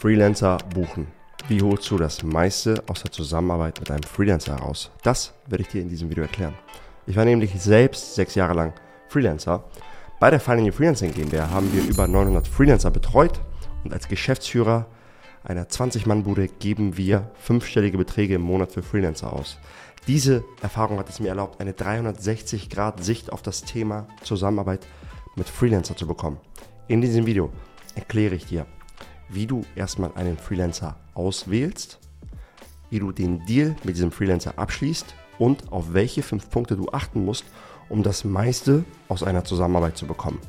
Freelancer buchen. Wie holst du das meiste aus der Zusammenarbeit mit einem Freelancer heraus? Das werde ich dir in diesem Video erklären. Ich war nämlich selbst sechs Jahre lang Freelancer. Bei der Finally Freelancing GmbH haben wir über 900 Freelancer betreut und als Geschäftsführer einer 20-Mann-Bude geben wir fünfstellige Beträge im Monat für Freelancer aus. Diese Erfahrung hat es mir erlaubt, eine 360-Grad-Sicht auf das Thema Zusammenarbeit mit Freelancer zu bekommen. In diesem Video erkläre ich dir, wie du erstmal einen Freelancer auswählst, wie du den Deal mit diesem Freelancer abschließt und auf welche fünf Punkte du achten musst, um das meiste aus einer Zusammenarbeit zu bekommen.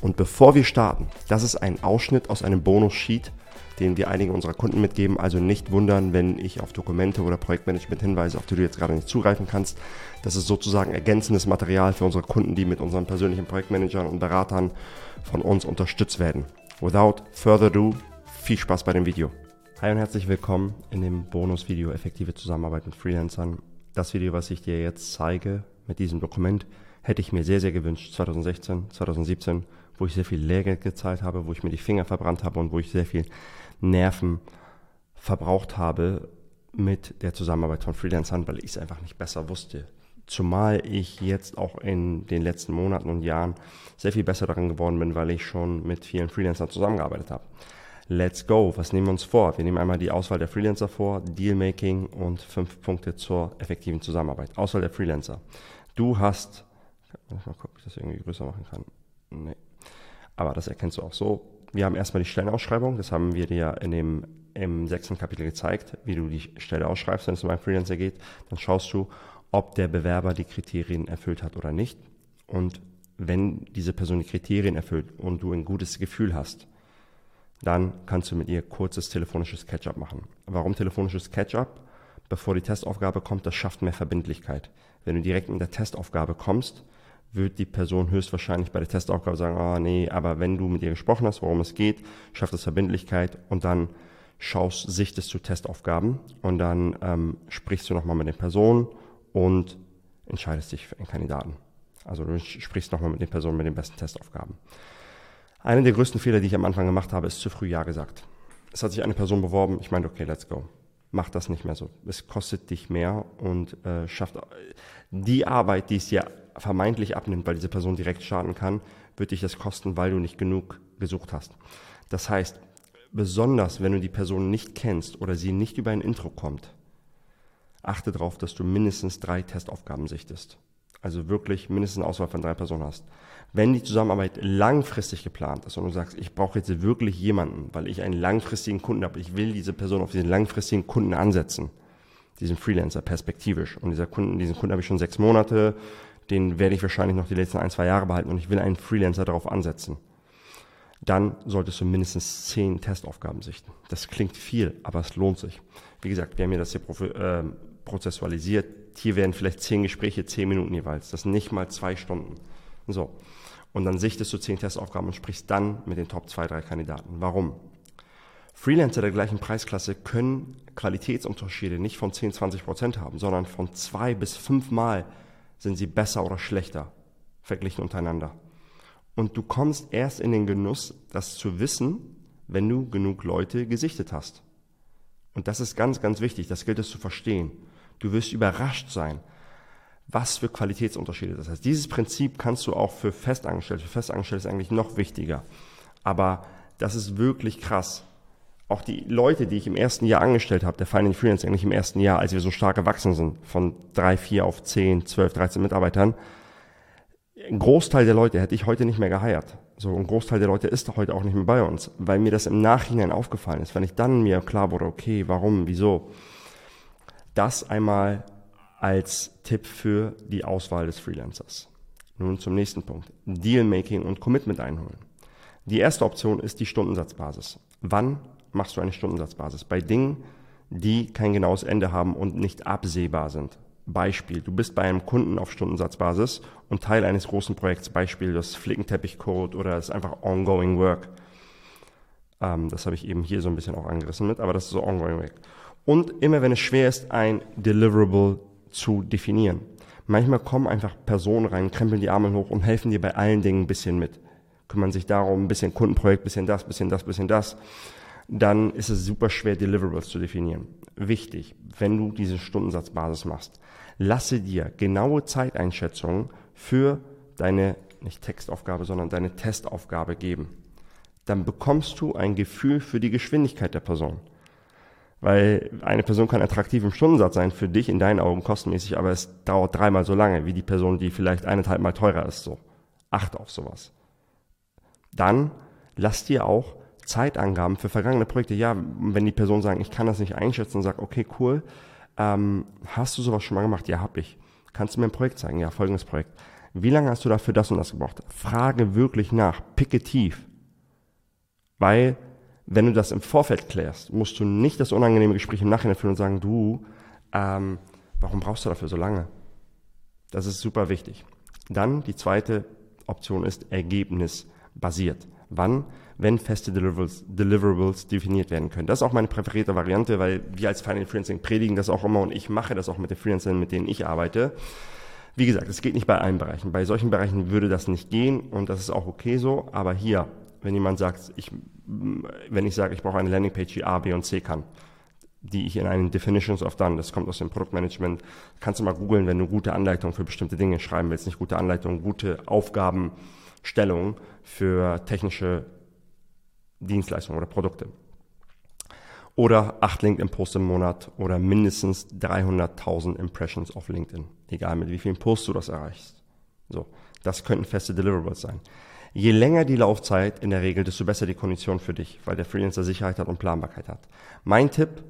Und bevor wir starten, das ist ein Ausschnitt aus einem Bonus-Sheet, den wir einige unserer Kunden mitgeben. Also nicht wundern, wenn ich auf Dokumente oder Projektmanagement hinweise, auf die du jetzt gerade nicht zugreifen kannst. Das ist sozusagen ergänzendes Material für unsere Kunden, die mit unseren persönlichen Projektmanagern und Beratern von uns unterstützt werden. Without further ado, viel Spaß bei dem Video. Hi und herzlich willkommen in dem Bonus-Video Effektive Zusammenarbeit mit Freelancern. Das Video, was ich dir jetzt zeige mit diesem Dokument, hätte ich mir sehr, sehr gewünscht 2016, 2017, wo ich sehr viel Lehrgeld gezahlt habe, wo ich mir die Finger verbrannt habe und wo ich sehr viel Nerven verbraucht habe mit der Zusammenarbeit von Freelancern, weil ich es einfach nicht besser wusste. Zumal ich jetzt auch in den letzten Monaten und Jahren sehr viel besser daran geworden bin, weil ich schon mit vielen Freelancern zusammengearbeitet habe. Let's go. Was nehmen wir uns vor? Wir nehmen einmal die Auswahl der Freelancer vor, Dealmaking und fünf Punkte zur effektiven Zusammenarbeit. Auswahl der Freelancer. Du hast, mal gucken, ob ich das irgendwie größer machen kann. Nee. Aber das erkennst du auch so. Wir haben erstmal die Stellenausschreibung. Das haben wir dir in dem, im sechsten Kapitel gezeigt, wie du die Stelle ausschreibst, wenn es um einen Freelancer geht. Dann schaust du, ob der Bewerber die Kriterien erfüllt hat oder nicht. Und wenn diese Person die Kriterien erfüllt und du ein gutes Gefühl hast, dann kannst du mit ihr kurzes telefonisches Catch-up machen. Warum telefonisches Catch-up? Bevor die Testaufgabe kommt, das schafft mehr Verbindlichkeit. Wenn du direkt in der Testaufgabe kommst, wird die Person höchstwahrscheinlich bei der Testaufgabe sagen, oh nee, aber wenn du mit ihr gesprochen hast, worum es geht, schafft es Verbindlichkeit und dann schaust, sichtest du Testaufgaben und dann ähm, sprichst du nochmal mit den Personen und entscheidest dich für einen Kandidaten. Also du sprichst nochmal mit den Personen mit den besten Testaufgaben. Einer der größten Fehler, die ich am Anfang gemacht habe, ist zu früh Ja gesagt. Es hat sich eine Person beworben, ich meinte, okay, let's go. Mach das nicht mehr so. Es kostet dich mehr und äh, schafft die Arbeit, die es dir vermeintlich abnimmt, weil diese Person direkt starten kann, wird dich das kosten, weil du nicht genug gesucht hast. Das heißt, besonders wenn du die Person nicht kennst oder sie nicht über ein Intro kommt, achte darauf, dass du mindestens drei Testaufgaben sichtest. Also wirklich mindestens eine Auswahl von drei Personen hast. Wenn die Zusammenarbeit langfristig geplant ist und du sagst, ich brauche jetzt wirklich jemanden, weil ich einen langfristigen Kunden habe, ich will diese Person auf diesen langfristigen Kunden ansetzen, diesen Freelancer perspektivisch. Und dieser Kunden, diesen Kunden habe ich schon sechs Monate, den werde ich wahrscheinlich noch die letzten ein, zwei Jahre behalten und ich will einen Freelancer darauf ansetzen. Dann solltest du mindestens zehn Testaufgaben sichten. Das klingt viel, aber es lohnt sich. Wie gesagt, wir haben hier das hier äh, prozessualisiert. Hier werden vielleicht zehn Gespräche, zehn Minuten jeweils. Das sind nicht mal zwei Stunden. So. Und dann sichtest du zehn Testaufgaben und sprichst dann mit den Top zwei, drei Kandidaten. Warum? Freelancer der gleichen Preisklasse können Qualitätsunterschiede nicht von 10, 20 Prozent haben, sondern von zwei bis fünf Mal sind sie besser oder schlechter verglichen untereinander. Und du kommst erst in den Genuss, das zu wissen, wenn du genug Leute gesichtet hast. Und das ist ganz, ganz wichtig, das gilt es zu verstehen. Du wirst überrascht sein, was für Qualitätsunterschiede das heißt. Dieses Prinzip kannst du auch für Festangestellte, für Festangestellte ist eigentlich noch wichtiger. Aber das ist wirklich krass. Auch die Leute, die ich im ersten Jahr angestellt habe, der Finance Freelance eigentlich im ersten Jahr, als wir so stark gewachsen sind, von drei, vier auf zehn, zwölf, dreizehn Mitarbeitern, ein Großteil der Leute hätte ich heute nicht mehr geheiert. So ein Großteil der Leute ist heute auch nicht mehr bei uns, weil mir das im Nachhinein aufgefallen ist, wenn ich dann mir klar wurde, okay, warum, wieso. Das einmal als Tipp für die Auswahl des Freelancers. Nun zum nächsten Punkt. Dealmaking und Commitment einholen. Die erste Option ist die Stundensatzbasis. Wann machst du eine Stundensatzbasis? Bei Dingen, die kein genaues Ende haben und nicht absehbar sind. Beispiel, du bist bei einem Kunden auf Stundensatzbasis und Teil eines großen Projekts, Beispiel das Flickenteppichcode oder das einfach ongoing work. Ähm, das habe ich eben hier so ein bisschen auch angerissen mit, aber das ist so ongoing work. Und immer wenn es schwer ist, ein Deliverable zu definieren. Manchmal kommen einfach Personen rein, krempeln die Arme hoch und helfen dir bei allen Dingen ein bisschen mit. Kümmern sich darum, ein bisschen Kundenprojekt, bisschen das, bisschen das, bisschen das. dann ist es super schwer, Deliverables zu definieren. Wichtig, wenn du diese Stundensatzbasis machst, lasse dir genaue Zeiteinschätzungen für deine, nicht Textaufgabe, sondern deine Testaufgabe geben. Dann bekommst du ein Gefühl für die Geschwindigkeit der Person. Weil eine Person kann attraktiv im Stundensatz sein für dich in deinen Augen kostenmäßig, aber es dauert dreimal so lange wie die Person, die vielleicht eineinhalb Mal teurer ist. So. Achte auf sowas. Dann lass dir auch Zeitangaben für vergangene Projekte. Ja, wenn die Person sagen, ich kann das nicht einschätzen sagt, okay, cool, ähm, hast du sowas schon mal gemacht? Ja, hab ich. Kannst du mir ein Projekt zeigen? Ja, folgendes Projekt. Wie lange hast du dafür das und das gebraucht? Frage wirklich nach, picke tief. Weil wenn du das im Vorfeld klärst, musst du nicht das unangenehme Gespräch im Nachhinein führen und sagen, du, ähm, warum brauchst du dafür so lange? Das ist super wichtig. Dann die zweite Option ist ergebnisbasiert. Wann? Wenn feste Deliverables, Deliverables definiert werden können. Das ist auch meine präferierte Variante, weil wir als Final Freelancing predigen das auch immer und ich mache das auch mit den Freelancern, mit denen ich arbeite. Wie gesagt, es geht nicht bei allen Bereichen. Bei solchen Bereichen würde das nicht gehen und das ist auch okay so. Aber hier, wenn jemand sagt, ich wenn ich sage, ich brauche eine Landingpage, die A, B und C kann, die ich in einen Definitions of Done, das kommt aus dem Produktmanagement, kannst du mal googeln, wenn du gute Anleitungen für bestimmte Dinge schreiben willst, nicht gute Anleitungen, gute Aufgabenstellungen für technische Dienstleistungen oder Produkte. Oder acht LinkedIn-Posts im Monat oder mindestens 300.000 Impressions auf LinkedIn, egal mit wie vielen Posts du das erreichst. So, das könnten feste Deliverables sein. Je länger die Laufzeit in der Regel, desto besser die Kondition für dich, weil der Freelancer Sicherheit hat und Planbarkeit hat. Mein Tipp,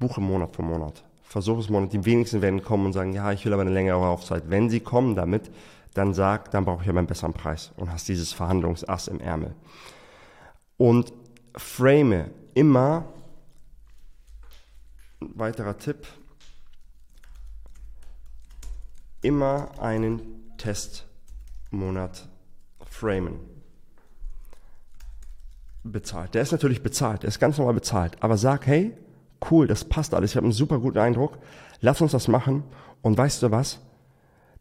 buche Monat für Monat. Versuche es Monat. Die wenigsten werden kommen und sagen, ja, ich will aber eine längere Laufzeit. Wenn sie kommen damit, dann sag, dann brauche ich aber einen besseren Preis und hast dieses Verhandlungsass im Ärmel. Und frame immer, ein weiterer Tipp, immer einen Testmonat framen. Bezahlt. Der ist natürlich bezahlt, der ist ganz normal bezahlt. Aber sag, hey, cool, das passt alles, ich habe einen super guten Eindruck, lass uns das machen. Und weißt du was?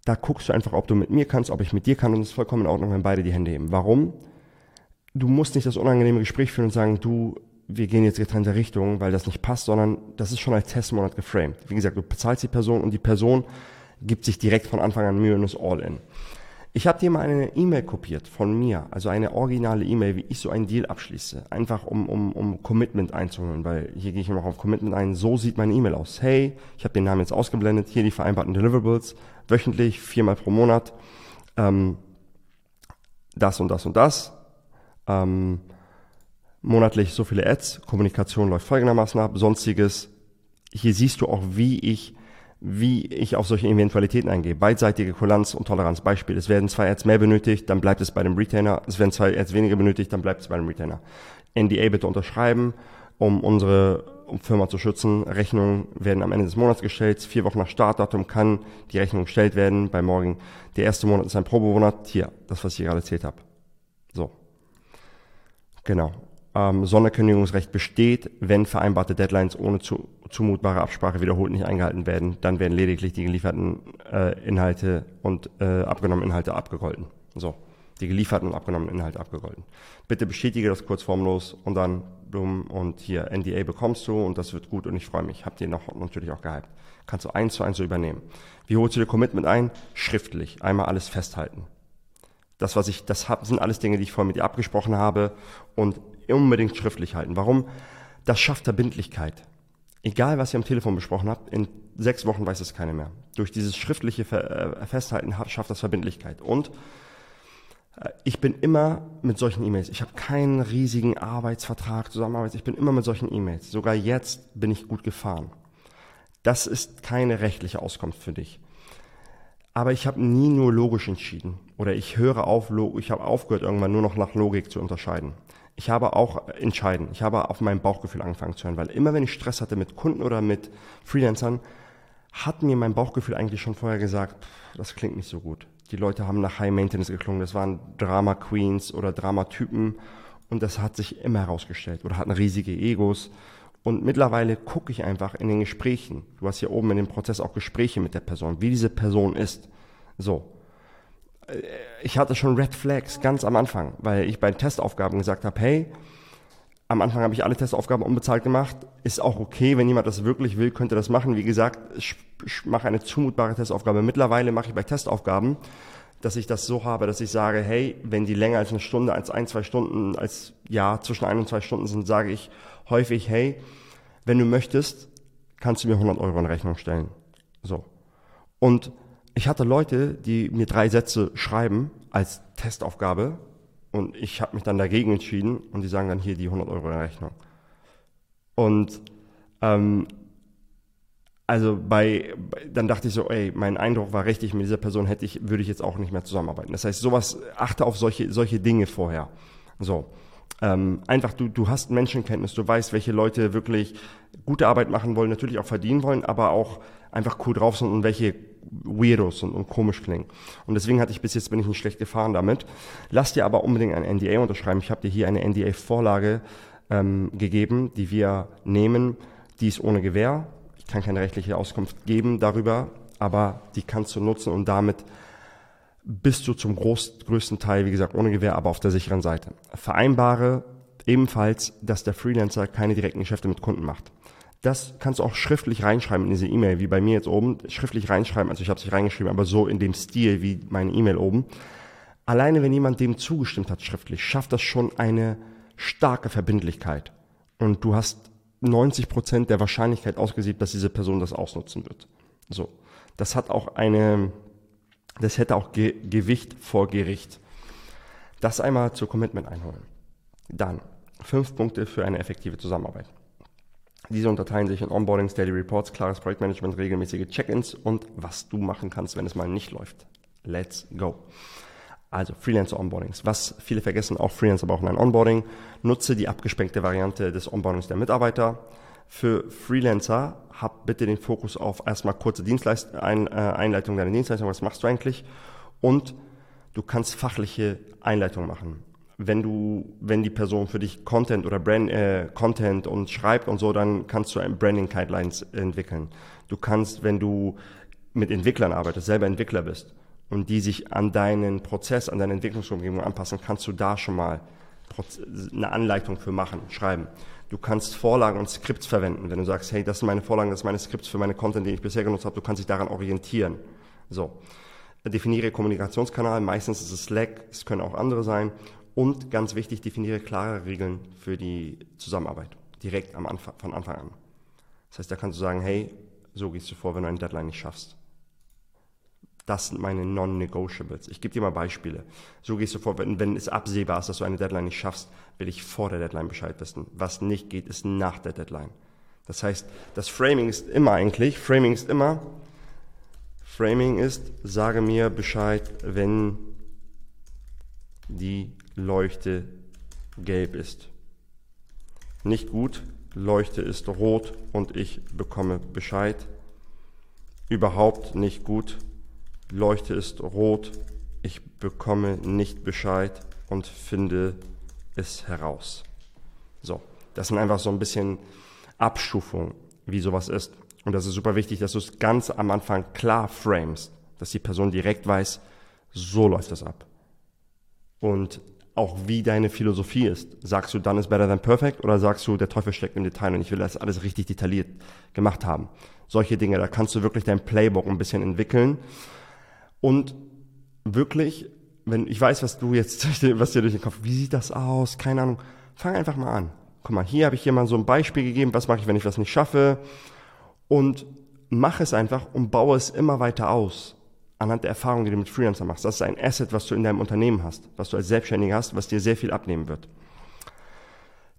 Da guckst du einfach, ob du mit mir kannst, ob ich mit dir kann und es ist vollkommen in Ordnung, wenn beide die Hände heben. Warum? Du musst nicht das unangenehme Gespräch führen und sagen, du, wir gehen jetzt getrennte Richtungen, weil das nicht passt, sondern das ist schon als Testmonat geframed. Wie gesagt, du bezahlst die Person und die Person gibt sich direkt von Anfang an Mühe und ist all in. Ich habe dir mal eine E-Mail kopiert von mir, also eine originale E-Mail, wie ich so einen Deal abschließe. Einfach um, um, um Commitment einzuholen, weil hier gehe ich noch auf Commitment ein. So sieht meine E-Mail aus. Hey, ich habe den Namen jetzt ausgeblendet, hier die vereinbarten Deliverables, wöchentlich, viermal pro Monat, ähm, das und das und das. Ähm, monatlich so viele Ads, Kommunikation läuft folgendermaßen ab, sonstiges. Hier siehst du auch, wie ich wie ich auf solche Eventualitäten eingehe. Beidseitige Kulanz und Toleranz. Beispiel, es werden zwei Ads mehr benötigt, dann bleibt es bei dem Retainer. Es werden zwei Ads weniger benötigt, dann bleibt es bei dem Retainer. NDA bitte unterschreiben, um unsere Firma zu schützen. Rechnungen werden am Ende des Monats gestellt. Vier Wochen nach Startdatum kann die Rechnung gestellt werden. Bei morgen, der erste Monat ist ein Probemonat. Hier, das, was ich gerade erzählt habe. So. Genau ähm, Sonderkündigungsrecht besteht, wenn vereinbarte Deadlines ohne zu, zumutbare Absprache wiederholt nicht eingehalten werden, dann werden lediglich die gelieferten äh, Inhalte und äh, abgenommenen Inhalte abgegolten. So, die gelieferten und abgenommenen Inhalte abgegolten. Bitte bestätige das kurz formlos und dann dumm und hier NDA bekommst du und das wird gut und ich freue mich. Habt ihr noch natürlich auch gehypt. Kannst du eins zu eins so übernehmen. Wie holst du dir Commitment ein? Schriftlich. Einmal alles festhalten. Das, was ich, das sind alles Dinge, die ich vorher mit dir abgesprochen habe und unbedingt schriftlich halten. Warum? Das schafft Verbindlichkeit. Egal, was ihr am Telefon besprochen habt, in sechs Wochen weiß es keiner mehr. Durch dieses schriftliche äh, Festhalten schafft das Verbindlichkeit. Und äh, ich bin immer mit solchen E-Mails. Ich habe keinen riesigen Arbeitsvertrag, Zusammenarbeit. Ich bin immer mit solchen E-Mails. Sogar jetzt bin ich gut gefahren. Das ist keine rechtliche Auskunft für dich. Aber ich habe nie nur logisch entschieden. Oder ich höre auf, ich habe aufgehört, irgendwann nur noch nach Logik zu unterscheiden. Ich habe auch entscheiden. Ich habe auf mein Bauchgefühl angefangen zu hören, weil immer wenn ich Stress hatte mit Kunden oder mit Freelancern, hat mir mein Bauchgefühl eigentlich schon vorher gesagt, das klingt nicht so gut. Die Leute haben nach High Maintenance geklungen. Das waren Drama Queens oder Dramatypen und das hat sich immer herausgestellt oder hatten riesige Egos. Und mittlerweile gucke ich einfach in den Gesprächen. Du hast hier oben in dem Prozess auch Gespräche mit der Person, wie diese Person ist. So. Äh, ich hatte schon Red Flags ganz am Anfang, weil ich bei Testaufgaben gesagt habe, hey, am Anfang habe ich alle Testaufgaben unbezahlt gemacht. Ist auch okay, wenn jemand das wirklich will, könnte das machen. Wie gesagt, ich mache eine zumutbare Testaufgabe. Mittlerweile mache ich bei Testaufgaben, dass ich das so habe, dass ich sage, hey, wenn die länger als eine Stunde, als ein, zwei Stunden, als ja, zwischen ein und zwei Stunden sind, sage ich häufig, hey, wenn du möchtest, kannst du mir 100 Euro in Rechnung stellen. So. Und ich hatte Leute, die mir drei Sätze schreiben als Testaufgabe und ich habe mich dann dagegen entschieden und die sagen dann hier die 100 Euro in Rechnung. Und ähm, also bei, dann dachte ich so, ey, mein Eindruck war richtig, mit dieser Person hätte ich, würde ich jetzt auch nicht mehr zusammenarbeiten. Das heißt, sowas, achte auf solche, solche Dinge vorher. So. Ähm, einfach, du, du hast Menschenkenntnis, du weißt, welche Leute wirklich gute Arbeit machen wollen, natürlich auch verdienen wollen, aber auch einfach cool drauf sind und welche Weirdos sind und komisch klingen. Und deswegen hatte ich bis jetzt bin ich nicht schlecht gefahren damit. Lass dir aber unbedingt ein NDA unterschreiben. Ich habe dir hier eine NDA-Vorlage ähm, gegeben, die wir nehmen. Die ist ohne Gewähr. Ich kann keine rechtliche Auskunft geben darüber, aber die kannst du nutzen und damit bist du zum groß, größten Teil, wie gesagt, ohne Gewähr, aber auf der sicheren Seite. Vereinbare ebenfalls, dass der Freelancer keine direkten Geschäfte mit Kunden macht. Das kannst du auch schriftlich reinschreiben in diese E-Mail, wie bei mir jetzt oben, schriftlich reinschreiben, also ich habe es nicht reingeschrieben, aber so in dem Stil wie meine E-Mail oben. Alleine wenn jemand dem zugestimmt hat schriftlich, schafft das schon eine starke Verbindlichkeit. Und du hast 90 Prozent der Wahrscheinlichkeit ausgesiebt, dass diese Person das ausnutzen wird. So. Das hat auch eine, das hätte auch Ge Gewicht vor Gericht. Das einmal zur Commitment einholen. Dann fünf Punkte für eine effektive Zusammenarbeit. Diese unterteilen sich in Onboardings, Daily Reports, klares Projektmanagement, regelmäßige Check-ins und was du machen kannst, wenn es mal nicht läuft. Let's go. Also Freelancer Onboardings. Was viele vergessen, auch Freelancer brauchen ein Onboarding. Nutze die abgespeckte Variante des Onboardings der Mitarbeiter. Für Freelancer hab bitte den Fokus auf erstmal kurze Dienstleist ein, äh, Einleitung deiner Dienstleistung. Was machst du eigentlich? Und du kannst fachliche Einleitungen machen wenn du, wenn die Person für dich Content oder Brand, äh, Content und schreibt und so, dann kannst du ein Branding Guidelines entwickeln. Du kannst, wenn du mit Entwicklern arbeitest, selber Entwickler bist und die sich an deinen Prozess, an deine Entwicklungsumgebung anpassen, kannst du da schon mal eine Anleitung für machen, schreiben. Du kannst Vorlagen und Skripts verwenden, wenn du sagst, hey, das sind meine Vorlagen, das sind meine Skripts für meine Content, den ich bisher genutzt habe, du kannst dich daran orientieren. So. Definiere Kommunikationskanal, meistens ist es Slack, es können auch andere sein und ganz wichtig, definiere klare Regeln für die Zusammenarbeit. Direkt am Anfang, von Anfang an. Das heißt, da kannst du sagen, hey, so gehst du vor, wenn du eine Deadline nicht schaffst. Das sind meine Non-Negotiables. Ich gebe dir mal Beispiele. So gehst du vor, wenn, wenn es absehbar ist, dass du eine Deadline nicht schaffst, will ich vor der Deadline Bescheid wissen. Was nicht geht, ist nach der Deadline. Das heißt, das Framing ist immer eigentlich, Framing ist immer, Framing ist, sage mir Bescheid, wenn die Leuchte gelb ist. Nicht gut, Leuchte ist rot und ich bekomme Bescheid. Überhaupt nicht gut, Leuchte ist rot, ich bekomme nicht Bescheid und finde es heraus. So, das sind einfach so ein bisschen Abstufungen, wie sowas ist. Und das ist super wichtig, dass du es ganz am Anfang klar framest, dass die Person direkt weiß, so läuft das ab. Und auch wie deine Philosophie ist. Sagst du, dann ist better than perfect oder sagst du, der Teufel steckt im Detail und ich will das alles richtig detailliert gemacht haben. Solche Dinge, da kannst du wirklich dein Playbook ein bisschen entwickeln und wirklich, wenn ich weiß, was du jetzt, was dir durch den Kopf, wie sieht das aus? Keine Ahnung. Fang einfach mal an. Guck mal, hier habe ich dir mal so ein Beispiel gegeben, was mache ich, wenn ich was nicht schaffe und mach es einfach und baue es immer weiter aus anhand der Erfahrung, die du mit Freelancer machst. Das ist ein Asset, was du in deinem Unternehmen hast, was du als Selbstständiger hast, was dir sehr viel abnehmen wird.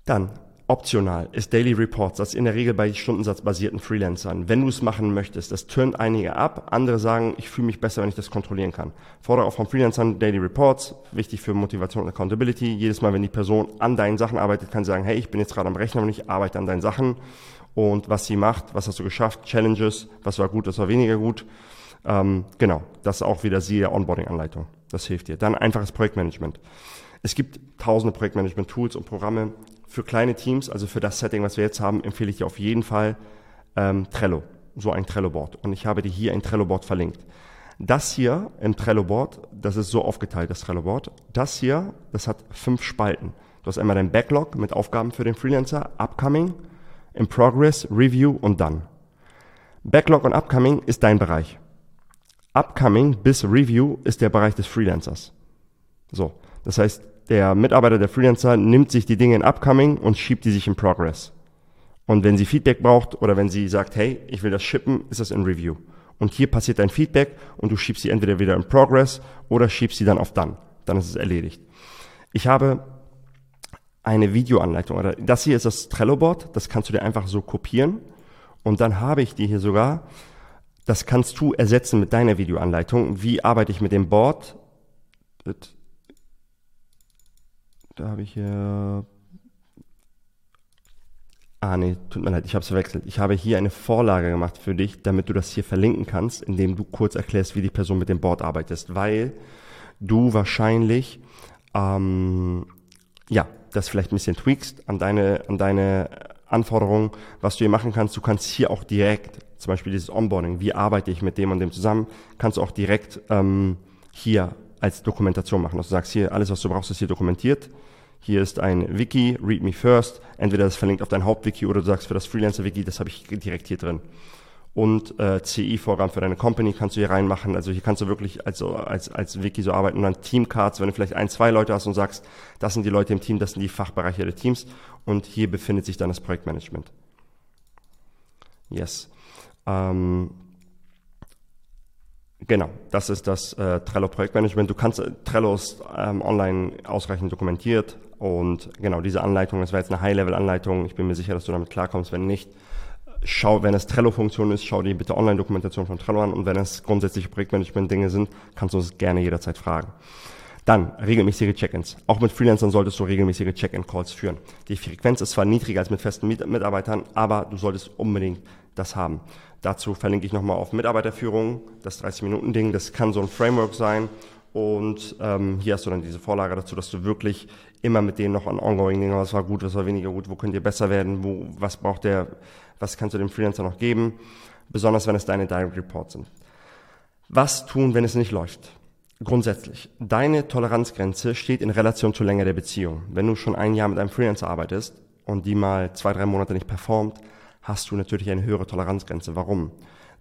Dann, optional ist Daily Reports, das ist in der Regel bei stundensatzbasierten Freelancern. Wenn du es machen möchtest, das turnt einige ab, andere sagen, ich fühle mich besser, wenn ich das kontrollieren kann. Fordere auch von Freelancern Daily Reports, wichtig für Motivation und Accountability. Jedes Mal, wenn die Person an deinen Sachen arbeitet, kann sie sagen, hey, ich bin jetzt gerade am Rechner und ich arbeite an deinen Sachen und was sie macht, was hast du geschafft, Challenges, was war gut, was war weniger gut ähm, genau, das ist auch wieder siehe Onboarding-Anleitung. Das hilft dir. Dann einfaches Projektmanagement. Es gibt tausende Projektmanagement-Tools und Programme für kleine Teams, also für das Setting, was wir jetzt haben, empfehle ich dir auf jeden Fall ähm, Trello, so ein Trello-Board. Und ich habe dir hier ein Trello-Board verlinkt. Das hier im Trello-Board, das ist so aufgeteilt, das Trello-Board. Das hier, das hat fünf Spalten. Du hast einmal dein Backlog mit Aufgaben für den Freelancer, Upcoming, in Progress, Review und Done. Backlog und Upcoming ist dein Bereich. Upcoming bis Review ist der Bereich des Freelancers. So, das heißt, der Mitarbeiter, der Freelancer nimmt sich die Dinge in Upcoming und schiebt die sich in Progress. Und wenn sie Feedback braucht oder wenn sie sagt, hey, ich will das shippen, ist das in Review. Und hier passiert dein Feedback und du schiebst sie entweder wieder in Progress oder schiebst sie dann auf Done. Dann ist es erledigt. Ich habe eine Videoanleitung oder das hier ist das Trello-Board, das kannst du dir einfach so kopieren und dann habe ich dir hier sogar, das kannst du ersetzen mit deiner Videoanleitung. Wie arbeite ich mit dem Board? Da habe ich hier Ah, nee, tut mir leid, ich habe es verwechselt. Ich habe hier eine Vorlage gemacht für dich, damit du das hier verlinken kannst, indem du kurz erklärst, wie die Person mit dem Board arbeitet, weil du wahrscheinlich ähm, ja das vielleicht ein bisschen tweakst an deine an deine Anforderungen, was du hier machen kannst. Du kannst hier auch direkt, zum Beispiel dieses Onboarding, wie arbeite ich mit dem und dem zusammen, kannst du auch direkt ähm, hier als Dokumentation machen. Also du sagst hier, alles, was du brauchst, ist hier dokumentiert hier ist ein Wiki, Read Me First. Entweder das verlinkt auf dein Hauptwiki oder du sagst für das Freelancer-Wiki, das habe ich direkt hier drin. Und äh, CI-Vorgaben für deine Company kannst du hier reinmachen. Also hier kannst du wirklich als, als, als Wiki so arbeiten. Und dann Teamcards, wenn du vielleicht ein, zwei Leute hast und sagst, das sind die Leute im Team, das sind die Fachbereiche der Teams. Und hier befindet sich dann das Projektmanagement. Yes. Ähm, Genau, das ist das äh, Trello Projektmanagement. Du kannst äh, Trellos ähm, online ausreichend dokumentiert und genau diese Anleitung, das war jetzt eine High-Level-Anleitung. Ich bin mir sicher, dass du damit klarkommst. Wenn nicht, schau, wenn es Trello-Funktion ist, schau dir bitte Online-Dokumentation von Trello an und wenn es grundsätzliche Projektmanagement-Dinge sind, kannst du uns gerne jederzeit fragen. Dann regelmäßige Check-ins. Auch mit Freelancern solltest du regelmäßige Check-in-Calls führen. Die Frequenz ist zwar niedriger als mit festen Mitarbeitern, aber du solltest unbedingt das haben. Dazu verlinke ich nochmal auf Mitarbeiterführung, das 30-Minuten-Ding. Das kann so ein Framework sein. Und ähm, hier hast du dann diese Vorlage dazu, dass du wirklich immer mit denen noch an ongoing Dingen, was war gut, was war weniger gut, wo könnt ihr besser werden, wo, was braucht der, was kannst du dem Freelancer noch geben, besonders wenn es deine Direct Reports sind. Was tun, wenn es nicht läuft? Grundsätzlich, deine Toleranzgrenze steht in Relation zur Länge der Beziehung. Wenn du schon ein Jahr mit einem Freelancer arbeitest und die mal zwei, drei Monate nicht performt, hast du natürlich eine höhere Toleranzgrenze. Warum?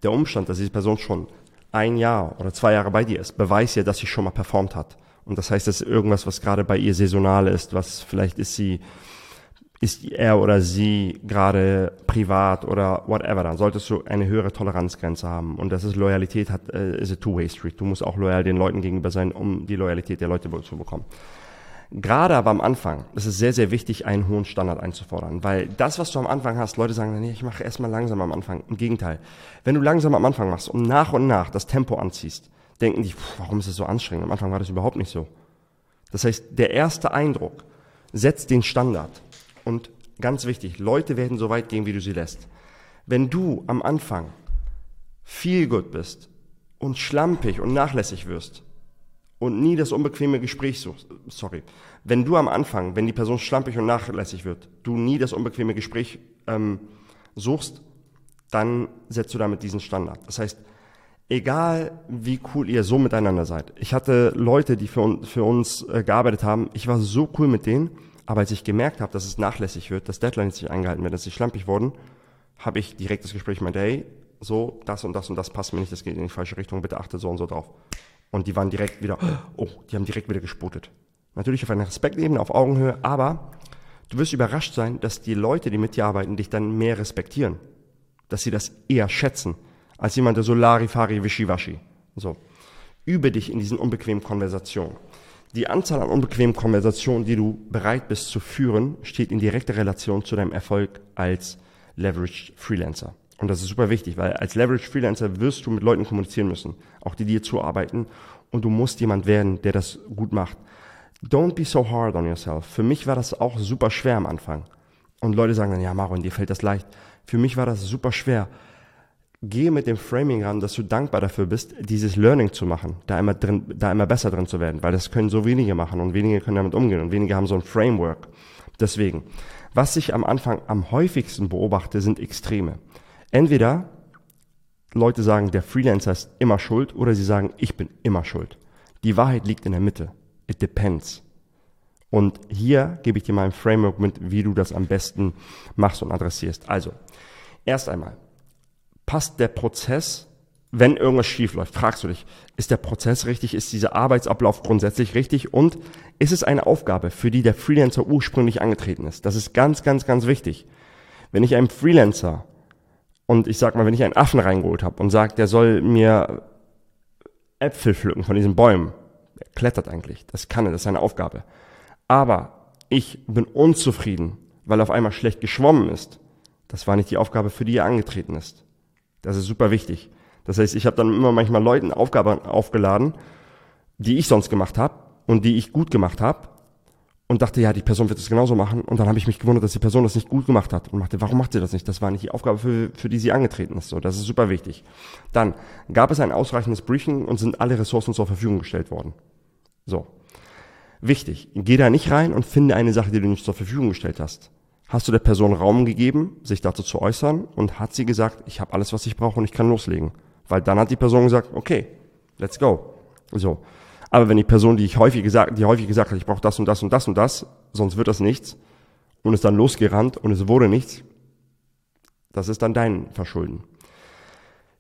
Der Umstand, dass diese Person schon ein Jahr oder zwei Jahre bei dir ist, beweist ja, dass sie schon mal performt hat. Und das heißt, das ist irgendwas, was gerade bei ihr saisonal ist, was vielleicht ist sie, ist er oder sie gerade privat oder whatever, dann solltest du eine höhere Toleranzgrenze haben. Und das ist Loyalität, hat, äh, ist a two-way street. Du musst auch loyal den Leuten gegenüber sein, um die Loyalität der Leute zu bekommen. Gerade aber am Anfang ist es sehr, sehr wichtig, einen hohen Standard einzufordern, weil das, was du am Anfang hast, Leute sagen, nee, ich mache erstmal langsam am Anfang. Im Gegenteil, wenn du langsam am Anfang machst und nach und nach das Tempo anziehst, denken die, warum ist es so anstrengend? Am Anfang war das überhaupt nicht so. Das heißt, der erste Eindruck setzt den Standard. Und ganz wichtig, Leute werden so weit gehen, wie du sie lässt. Wenn du am Anfang viel gut bist und schlampig und nachlässig wirst, und nie das unbequeme Gespräch suchst, sorry, wenn du am Anfang, wenn die Person schlampig und nachlässig wird, du nie das unbequeme Gespräch ähm, suchst, dann setzt du damit diesen Standard. Das heißt, egal wie cool ihr so miteinander seid. Ich hatte Leute, die für, für uns äh, gearbeitet haben, ich war so cool mit denen, aber als ich gemerkt habe, dass es nachlässig wird, dass Deadlines nicht eingehalten werden, dass sie schlampig wurden, habe ich direkt das Gespräch mit, hey, so, das und das und das passt mir nicht, das geht in die falsche Richtung, bitte achte so und so drauf. Und die waren direkt wieder, oh, die haben direkt wieder gesputet. Natürlich auf einer Respektebene, auf Augenhöhe, aber du wirst überrascht sein, dass die Leute, die mit dir arbeiten, dich dann mehr respektieren. Dass sie das eher schätzen, als jemand, der so Larifari, Wischiwaschi. So. Übe dich in diesen unbequemen Konversationen. Die Anzahl an unbequemen Konversationen, die du bereit bist zu führen, steht in direkter Relation zu deinem Erfolg als Leveraged Freelancer. Und das ist super wichtig, weil als Leverage Freelancer wirst du mit Leuten kommunizieren müssen, auch die dir zuarbeiten. Und du musst jemand werden, der das gut macht. Don't be so hard on yourself. Für mich war das auch super schwer am Anfang. Und Leute sagen dann, ja, Maron, dir fällt das leicht. Für mich war das super schwer. Gehe mit dem Framing ran, dass du dankbar dafür bist, dieses Learning zu machen, da immer drin, da immer besser drin zu werden, weil das können so wenige machen und wenige können damit umgehen und wenige haben so ein Framework. Deswegen, was ich am Anfang am häufigsten beobachte, sind Extreme. Entweder Leute sagen, der Freelancer ist immer schuld oder sie sagen, ich bin immer schuld. Die Wahrheit liegt in der Mitte. It depends. Und hier gebe ich dir mal ein Framework mit, wie du das am besten machst und adressierst. Also, erst einmal, passt der Prozess, wenn irgendwas schief läuft, fragst du dich, ist der Prozess richtig, ist dieser Arbeitsablauf grundsätzlich richtig und ist es eine Aufgabe, für die der Freelancer ursprünglich angetreten ist? Das ist ganz, ganz, ganz wichtig. Wenn ich einem Freelancer und ich sag mal, wenn ich einen Affen reingeholt habe und sage, der soll mir Äpfel pflücken von diesen Bäumen, er klettert eigentlich, das kann er, das ist seine Aufgabe aber ich bin unzufrieden, weil auf einmal schlecht geschwommen ist. Das war nicht die Aufgabe, für die er angetreten ist. Das ist super wichtig. Das heißt, ich habe dann immer manchmal Leuten Aufgaben aufgeladen, die ich sonst gemacht habe und die ich gut gemacht habe und dachte, ja, die Person wird es genauso machen. Und dann habe ich mich gewundert, dass die Person das nicht gut gemacht hat und machte, warum macht sie das nicht? Das war nicht die Aufgabe, für, für die sie angetreten ist. So, das ist super wichtig. Dann gab es ein ausreichendes Briefing und sind alle Ressourcen zur Verfügung gestellt worden. So. Wichtig, geh da nicht rein und finde eine Sache, die du nicht zur Verfügung gestellt hast. Hast du der Person Raum gegeben, sich dazu zu äußern und hat sie gesagt, ich habe alles, was ich brauche und ich kann loslegen. Weil dann hat die Person gesagt, okay, let's go. So. Aber wenn die Person, die ich häufig gesagt, die häufig gesagt hat, ich brauche das und das und das und das, sonst wird das nichts und ist dann losgerannt und es wurde nichts, das ist dann dein Verschulden.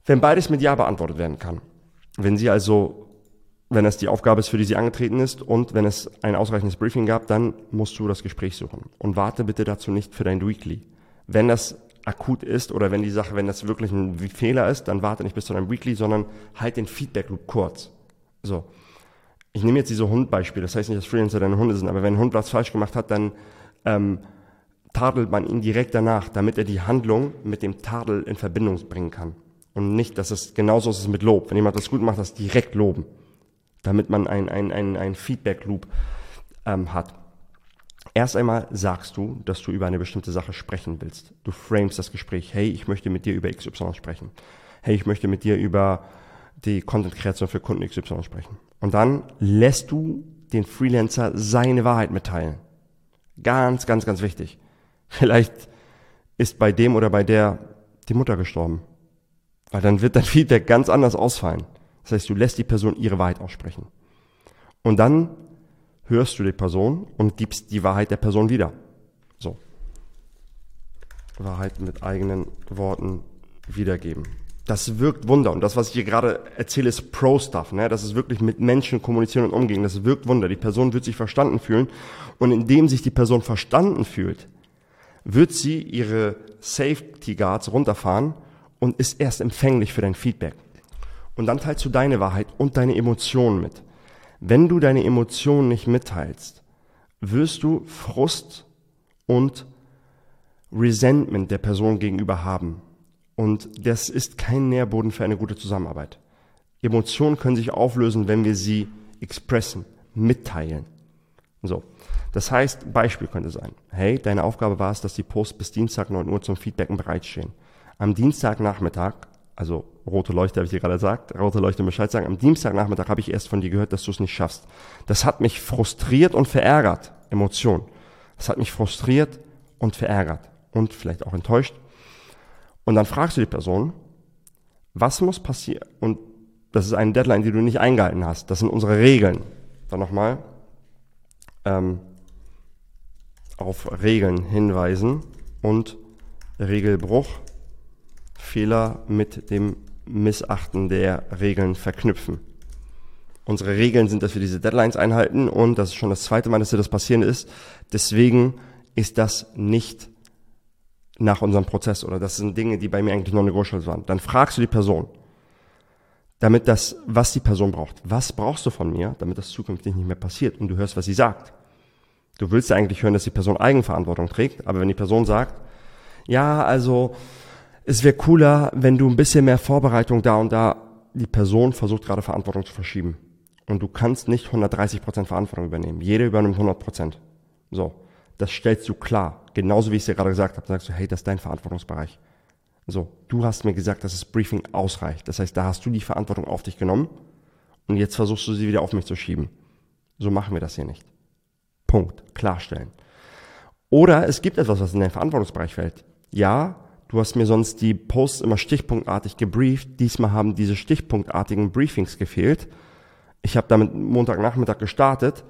Wenn beides mit Ja beantwortet werden kann, wenn sie also wenn es die Aufgabe ist, für die sie angetreten ist und wenn es ein ausreichendes Briefing gab, dann musst du das Gespräch suchen. Und warte bitte dazu nicht für dein Weekly. Wenn das akut ist oder wenn die Sache, wenn das wirklich ein Fehler ist, dann warte nicht bis zu deinem Weekly, sondern halt den Feedback Loop kurz. So. Ich nehme jetzt diese Hundbeispiele. Das heißt nicht, dass Freelancer deine Hunde sind, aber wenn ein Hund was falsch gemacht hat, dann ähm, tadelt man ihn direkt danach, damit er die Handlung mit dem Tadel in Verbindung bringen kann. Und nicht, dass es genauso ist mit Lob. Wenn jemand das gut macht, das direkt loben damit man ein, ein, ein, ein Feedback-Loop ähm, hat. Erst einmal sagst du, dass du über eine bestimmte Sache sprechen willst. Du framest das Gespräch. Hey, ich möchte mit dir über XY sprechen. Hey, ich möchte mit dir über die Content-Kreation für Kunden XY sprechen. Und dann lässt du den Freelancer seine Wahrheit mitteilen. Ganz, ganz, ganz wichtig. Vielleicht ist bei dem oder bei der die Mutter gestorben. Weil dann wird dein Feedback ganz anders ausfallen. Das heißt, du lässt die Person ihre Wahrheit aussprechen. Und dann hörst du die Person und gibst die Wahrheit der Person wieder. So. Wahrheit mit eigenen Worten wiedergeben. Das wirkt Wunder. Und das, was ich hier gerade erzähle, ist Pro-Stuff. Ne? Das ist wirklich mit Menschen kommunizieren und umgehen. Das wirkt Wunder. Die Person wird sich verstanden fühlen. Und indem sich die Person verstanden fühlt, wird sie ihre Safety Guards runterfahren und ist erst empfänglich für dein Feedback. Und dann teilst du deine Wahrheit und deine Emotionen mit. Wenn du deine Emotionen nicht mitteilst, wirst du Frust und Resentment der Person gegenüber haben. Und das ist kein Nährboden für eine gute Zusammenarbeit. Emotionen können sich auflösen, wenn wir sie expressen, mitteilen. So. Das heißt, Beispiel könnte sein. Hey, deine Aufgabe war es, dass die Posts bis Dienstag 9 Uhr zum Feedbacken bereitstehen. Am Dienstagnachmittag also rote Leuchte habe ich dir gerade gesagt, rote Leuchte Bescheid sagen. Am Dienstagnachmittag habe ich erst von dir gehört, dass du es nicht schaffst. Das hat mich frustriert und verärgert. Emotion. Das hat mich frustriert und verärgert und vielleicht auch enttäuscht. Und dann fragst du die Person, was muss passieren? Und das ist eine Deadline, die du nicht eingehalten hast. Das sind unsere Regeln. Dann nochmal ähm, auf Regeln hinweisen und Regelbruch Fehler mit dem Missachten der Regeln verknüpfen. Unsere Regeln sind, dass wir diese Deadlines einhalten und das ist schon das zweite Mal, dass dir das passieren ist. Deswegen ist das nicht nach unserem Prozess oder das sind Dinge, die bei mir eigentlich non-negotiable waren. Dann fragst du die Person, damit das, was die Person braucht. Was brauchst du von mir, damit das zukünftig nicht mehr passiert und du hörst, was sie sagt. Du willst ja eigentlich hören, dass die Person Eigenverantwortung trägt, aber wenn die Person sagt, ja, also, es wäre cooler, wenn du ein bisschen mehr Vorbereitung da und da, die Person versucht gerade Verantwortung zu verschieben. Und du kannst nicht 130% Verantwortung übernehmen. Jeder übernimmt 100%. So. Das stellst du klar. Genauso wie ich es dir gerade gesagt habe. Sagst du, hey, das ist dein Verantwortungsbereich. So. Du hast mir gesagt, dass das Briefing ausreicht. Das heißt, da hast du die Verantwortung auf dich genommen. Und jetzt versuchst du sie wieder auf mich zu schieben. So machen wir das hier nicht. Punkt. Klarstellen. Oder es gibt etwas, was in deinen Verantwortungsbereich fällt. Ja, Du hast mir sonst die Posts immer stichpunktartig gebrieft. Diesmal haben diese stichpunktartigen Briefings gefehlt. Ich habe damit Montagnachmittag gestartet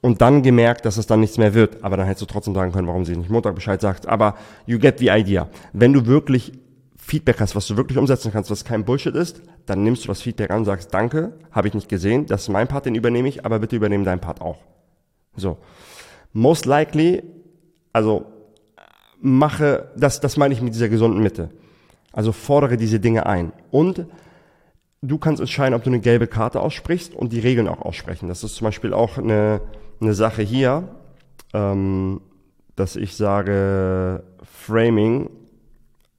und dann gemerkt, dass es dann nichts mehr wird. Aber dann hättest du trotzdem sagen können, warum sie nicht Montag Bescheid sagt. Aber you get the idea. Wenn du wirklich Feedback hast, was du wirklich umsetzen kannst, was kein Bullshit ist, dann nimmst du das Feedback an und sagst, danke, habe ich nicht gesehen, das ist mein Part, den übernehme ich, aber bitte übernehme deinen Part auch. So. Most likely, also mache, das, das meine ich mit dieser gesunden Mitte. Also fordere diese Dinge ein. Und du kannst entscheiden, ob du eine gelbe Karte aussprichst und die Regeln auch aussprechen. Das ist zum Beispiel auch eine, eine Sache hier, ähm, dass ich sage, Framing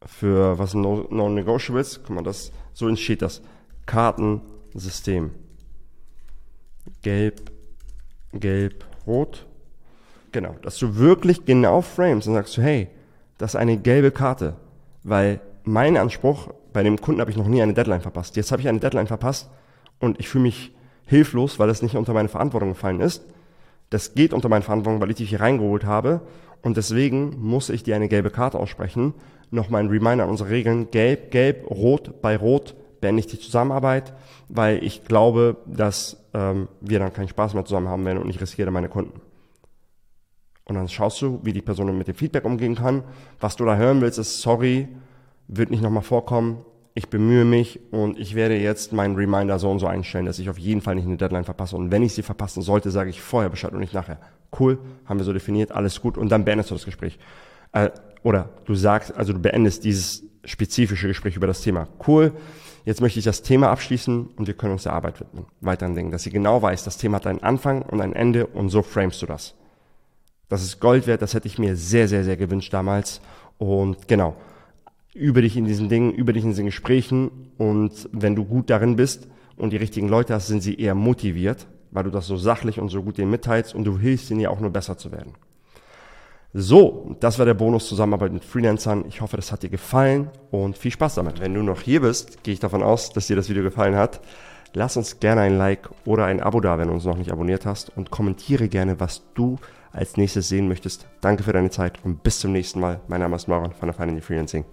für was Non-Negotiables, guck mal, das, so entsteht das. Kartensystem. Gelb, gelb, rot. Genau, dass du wirklich genau frames und sagst du, hey, das ist eine gelbe Karte, weil mein Anspruch, bei dem Kunden habe ich noch nie eine Deadline verpasst. Jetzt habe ich eine Deadline verpasst und ich fühle mich hilflos, weil es nicht unter meine Verantwortung gefallen ist. Das geht unter meine Verantwortung, weil ich dich hier reingeholt habe und deswegen muss ich dir eine gelbe Karte aussprechen. Nochmal ein Reminder an unsere Regeln. Gelb, gelb, rot. Bei rot beende ich die Zusammenarbeit, weil ich glaube, dass ähm, wir dann keinen Spaß mehr zusammen haben werden und ich riskiere meine Kunden. Und dann schaust du, wie die Person mit dem Feedback umgehen kann. Was du da hören willst, ist sorry, wird nicht nochmal vorkommen. Ich bemühe mich und ich werde jetzt meinen Reminder so und so einstellen, dass ich auf jeden Fall nicht eine Deadline verpasse. Und wenn ich sie verpassen sollte, sage ich vorher Bescheid und nicht nachher. Cool, haben wir so definiert, alles gut. Und dann beendest du das Gespräch. Äh, oder du sagst, also du beendest dieses spezifische Gespräch über das Thema. Cool, jetzt möchte ich das Thema abschließen und wir können uns der Arbeit widmen. Weiteren Dingen, dass sie genau weiß, das Thema hat einen Anfang und ein Ende und so framest du das. Das ist Gold wert, das hätte ich mir sehr, sehr, sehr gewünscht damals. Und genau, über dich in diesen Dingen, über dich in diesen Gesprächen. Und wenn du gut darin bist und die richtigen Leute hast, sind sie eher motiviert, weil du das so sachlich und so gut denen mitteilst und du hilfst ihnen ja auch nur besser zu werden. So, das war der Bonus Zusammenarbeit mit Freelancern. Ich hoffe, das hat dir gefallen und viel Spaß damit. Wenn du noch hier bist, gehe ich davon aus, dass dir das Video gefallen hat. Lass uns gerne ein Like oder ein Abo da, wenn du uns noch nicht abonniert hast und kommentiere gerne, was du als nächstes sehen möchtest. Danke für deine Zeit und bis zum nächsten Mal. Mein Name ist Maron von der Finance Freelancing.